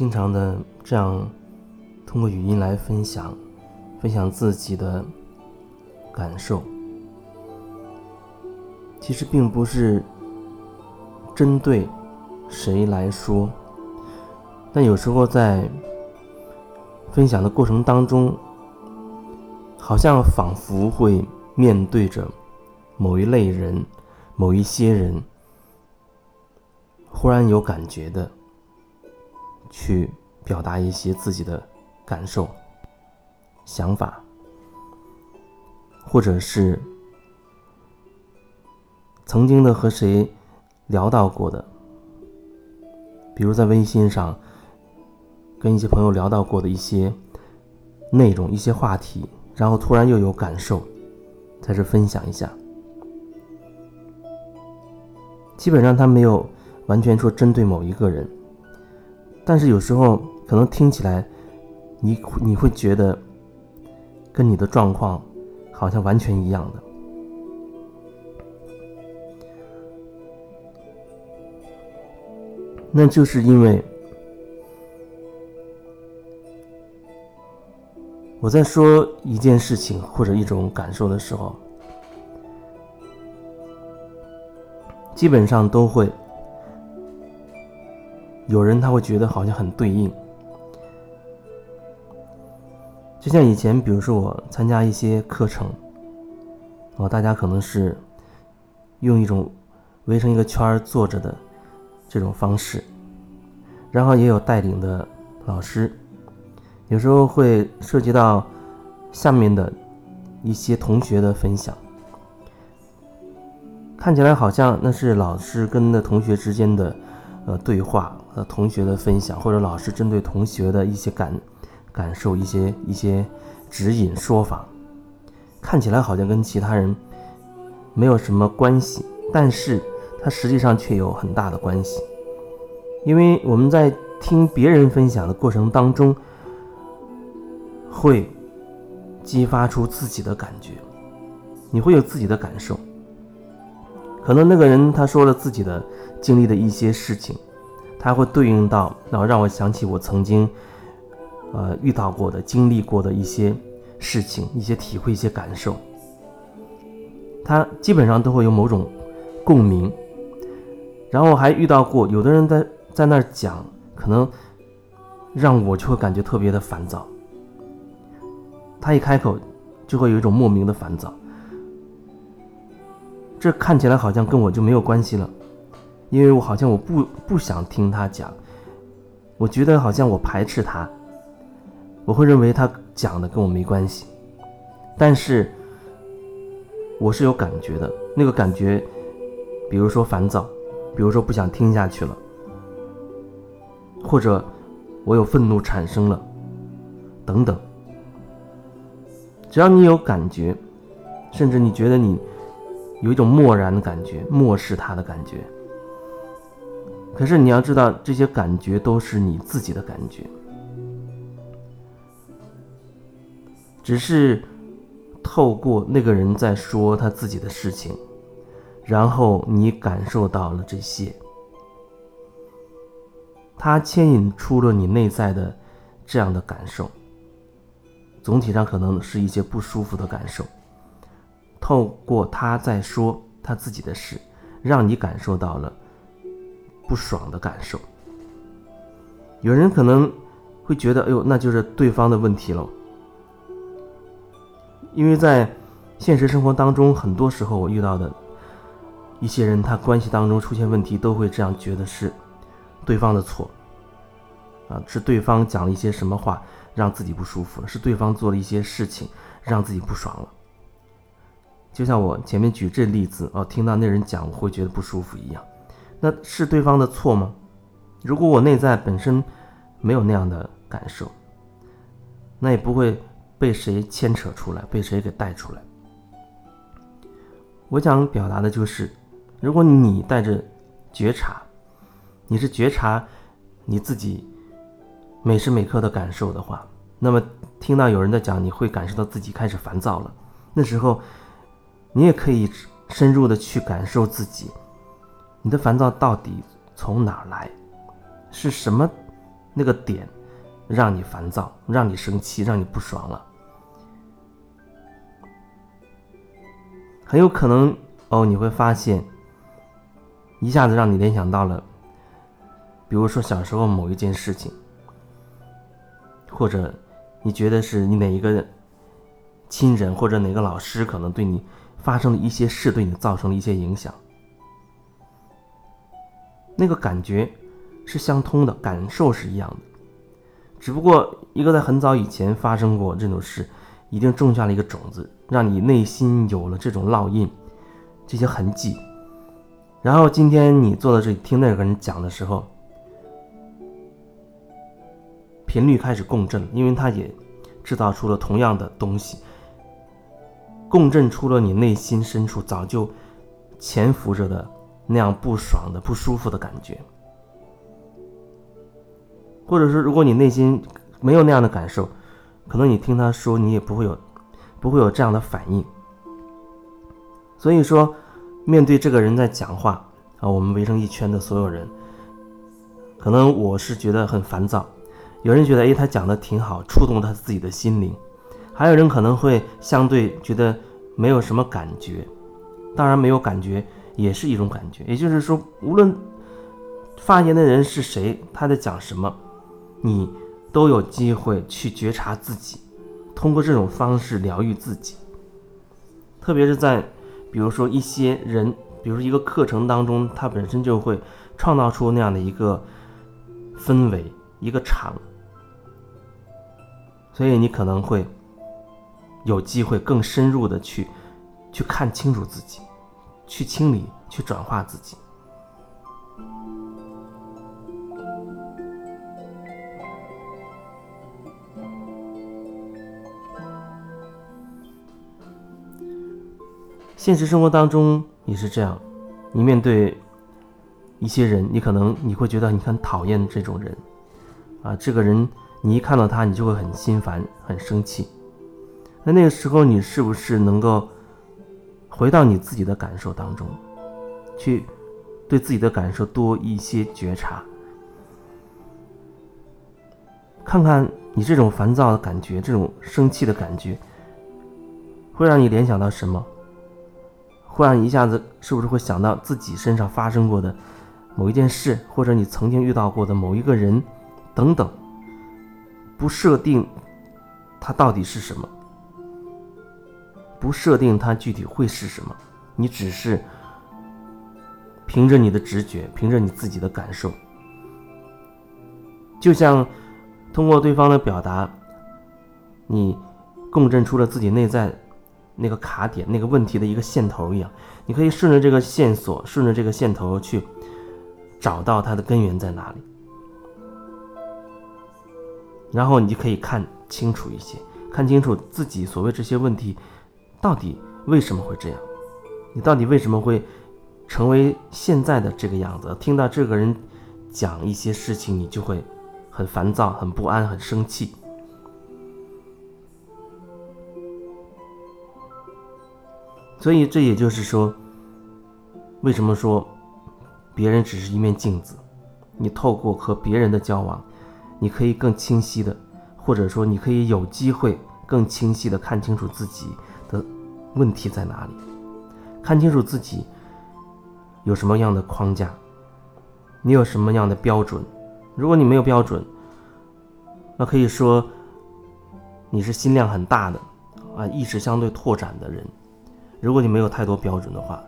经常的这样通过语音来分享，分享自己的感受，其实并不是针对谁来说，但有时候在分享的过程当中，好像仿佛会面对着某一类人、某一些人，忽然有感觉的。去表达一些自己的感受、想法，或者是曾经的和谁聊到过的，比如在微信上跟一些朋友聊到过的一些内容、一些话题，然后突然又有感受，在这分享一下。基本上他没有完全说针对某一个人。但是有时候可能听起来，你你会觉得跟你的状况好像完全一样的，那就是因为我在说一件事情或者一种感受的时候，基本上都会。有人他会觉得好像很对应，就像以前，比如说我参加一些课程，哦，大家可能是用一种围成一个圈儿坐着的这种方式，然后也有带领的老师，有时候会涉及到下面的一些同学的分享，看起来好像那是老师跟那同学之间的呃对话。呃，同学的分享，或者老师针对同学的一些感感受、一些一些指引说法，看起来好像跟其他人没有什么关系，但是它实际上却有很大的关系，因为我们在听别人分享的过程当中，会激发出自己的感觉，你会有自己的感受，可能那个人他说了自己的经历的一些事情。他会对应到，然后让我想起我曾经，呃，遇到过的、经历过的一些事情、一些体会、一些感受。他基本上都会有某种共鸣。然后还遇到过有的人在在那儿讲，可能让我就会感觉特别的烦躁。他一开口，就会有一种莫名的烦躁。这看起来好像跟我就没有关系了。因为我好像我不不想听他讲，我觉得好像我排斥他，我会认为他讲的跟我没关系，但是我是有感觉的，那个感觉，比如说烦躁，比如说不想听下去了，或者我有愤怒产生了，等等，只要你有感觉，甚至你觉得你有一种漠然的感觉，漠视他的感觉。可是你要知道，这些感觉都是你自己的感觉，只是透过那个人在说他自己的事情，然后你感受到了这些，他牵引出了你内在的这样的感受。总体上可能是一些不舒服的感受，透过他在说他自己的事，让你感受到了。不爽的感受，有人可能会觉得，哎呦，那就是对方的问题了。因为在现实生活当中，很多时候我遇到的一些人，他关系当中出现问题，都会这样觉得是对方的错，啊，是对方讲了一些什么话让自己不舒服了，是对方做了一些事情让自己不爽了。就像我前面举这例子，哦，听到那人讲，我会觉得不舒服一样。那是对方的错吗？如果我内在本身没有那样的感受，那也不会被谁牵扯出来，被谁给带出来。我想表达的就是，如果你带着觉察，你是觉察你自己每时每刻的感受的话，那么听到有人在讲，你会感受到自己开始烦躁了。那时候，你也可以深入的去感受自己。你的烦躁到底从哪儿来？是什么那个点让你烦躁，让你生气，让你不爽了。很有可能哦，你会发现，一下子让你联想到了，比如说小时候某一件事情，或者你觉得是你哪一个亲人或者哪个老师可能对你发生的一些事，对你造成了一些影响，那个感觉是相通的，感受是一样的，只不过一个在很早以前发生过这种事。一定种下了一个种子，让你内心有了这种烙印，这些痕迹。然后今天你坐在这里听那个人讲的时候，频率开始共振，因为他也制造出了同样的东西，共振出了你内心深处早就潜伏着的那样不爽的、不舒服的感觉。或者说，如果你内心没有那样的感受，可能你听他说，你也不会有，不会有这样的反应。所以说，面对这个人在讲话啊，我们围成一圈的所有人，可能我是觉得很烦躁。有人觉得，哎，他讲的挺好，触动他自己的心灵；还有人可能会相对觉得没有什么感觉。当然，没有感觉也是一种感觉。也就是说，无论发言的人是谁，他在讲什么，你。都有机会去觉察自己，通过这种方式疗愈自己。特别是在，比如说一些人，比如说一个课程当中，它本身就会创造出那样的一个氛围，一个场，所以你可能会有机会更深入的去去看清楚自己，去清理，去转化自己。现实生活当中也是这样，你面对一些人，你可能你会觉得你很讨厌这种人，啊，这个人你一看到他，你就会很心烦、很生气。那那个时候，你是不是能够回到你自己的感受当中，去对自己的感受多一些觉察，看看你这种烦躁的感觉、这种生气的感觉，会让你联想到什么？忽然一下子，是不是会想到自己身上发生过的某一件事，或者你曾经遇到过的某一个人，等等？不设定它到底是什么，不设定它具体会是什么，你只是凭着你的直觉，凭着你自己的感受，就像通过对方的表达，你共振出了自己内在。那个卡点，那个问题的一个线头一样，你可以顺着这个线索，顺着这个线头去找到它的根源在哪里，然后你就可以看清楚一些，看清楚自己所谓这些问题到底为什么会这样，你到底为什么会成为现在的这个样子？听到这个人讲一些事情，你就会很烦躁、很不安、很生气。所以，这也就是说，为什么说别人只是一面镜子？你透过和别人的交往，你可以更清晰的，或者说你可以有机会更清晰的看清楚自己问题在哪里，看清楚自己有什么样的框架，你有什么样的标准。如果你没有标准，那可以说你是心量很大的啊，意识相对拓展的人。如果你没有太多标准的话，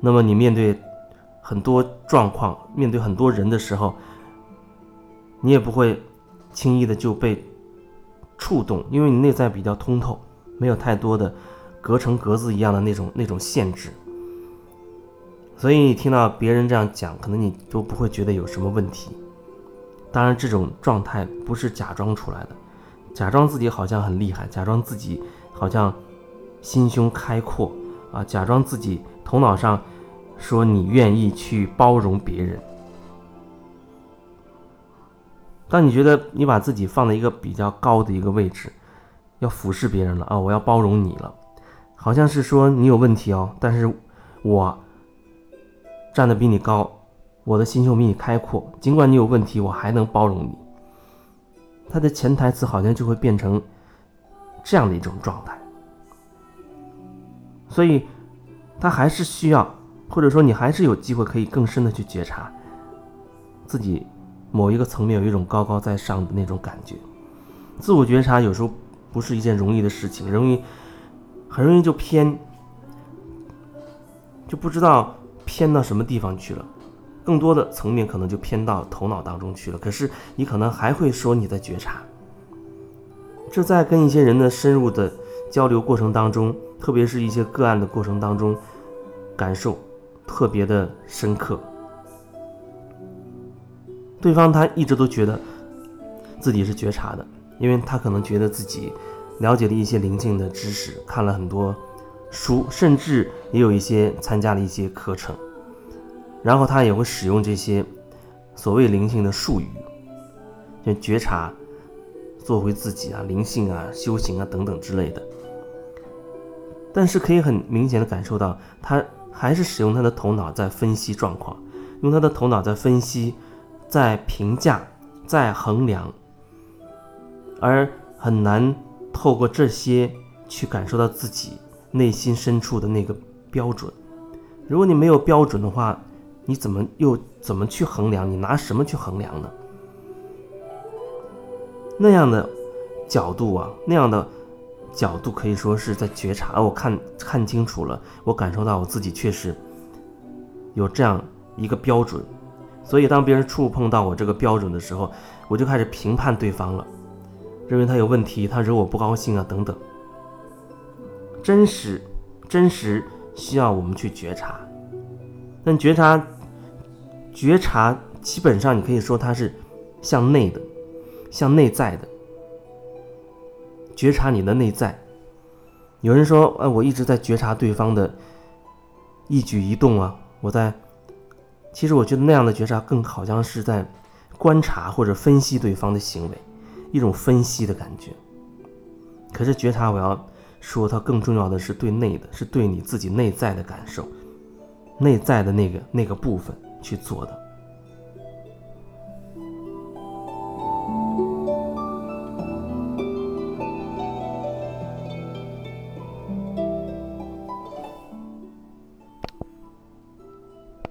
那么你面对很多状况、面对很多人的时候，你也不会轻易的就被触动，因为你内在比较通透，没有太多的隔成格子一样的那种那种限制。所以你听到别人这样讲，可能你都不会觉得有什么问题。当然，这种状态不是假装出来的，假装自己好像很厉害，假装自己好像心胸开阔。啊，假装自己头脑上说你愿意去包容别人。当你觉得你把自己放在一个比较高的一个位置，要俯视别人了啊，我要包容你了，好像是说你有问题哦，但是我站的比你高，我的心胸比你开阔，尽管你有问题，我还能包容你。他的潜台词好像就会变成这样的一种状态。所以，他还是需要，或者说你还是有机会可以更深的去觉察自己某一个层面有一种高高在上的那种感觉。自我觉察有时候不是一件容易的事情，容易很容易就偏，就不知道偏到什么地方去了。更多的层面可能就偏到头脑当中去了。可是你可能还会说你在觉察，这在跟一些人的深入的交流过程当中。特别是一些个案的过程当中，感受特别的深刻。对方他一直都觉得自己是觉察的，因为他可能觉得自己了解了一些灵性的知识，看了很多书，甚至也有一些参加了一些课程，然后他也会使用这些所谓灵性的术语，就觉察、做回自己啊、灵性啊、修行啊等等之类的。但是可以很明显的感受到，他还是使用他的头脑在分析状况，用他的头脑在分析，在评价，在衡量，而很难透过这些去感受到自己内心深处的那个标准。如果你没有标准的话，你怎么又怎么去衡量？你拿什么去衡量呢？那样的角度啊，那样的。角度可以说是在觉察，我看看清楚了，我感受到我自己确实有这样一个标准，所以当别人触碰到我这个标准的时候，我就开始评判对方了，认为他有问题，他惹我不高兴啊等等。真实，真实需要我们去觉察，但觉察，觉察基本上你可以说它是向内的，向内在的。觉察你的内在。有人说：“哎，我一直在觉察对方的一举一动啊。”我在，其实我觉得那样的觉察更好像是在观察或者分析对方的行为，一种分析的感觉。可是觉察，我要说它更重要的是对内的，是对你自己内在的感受，内在的那个那个部分去做的。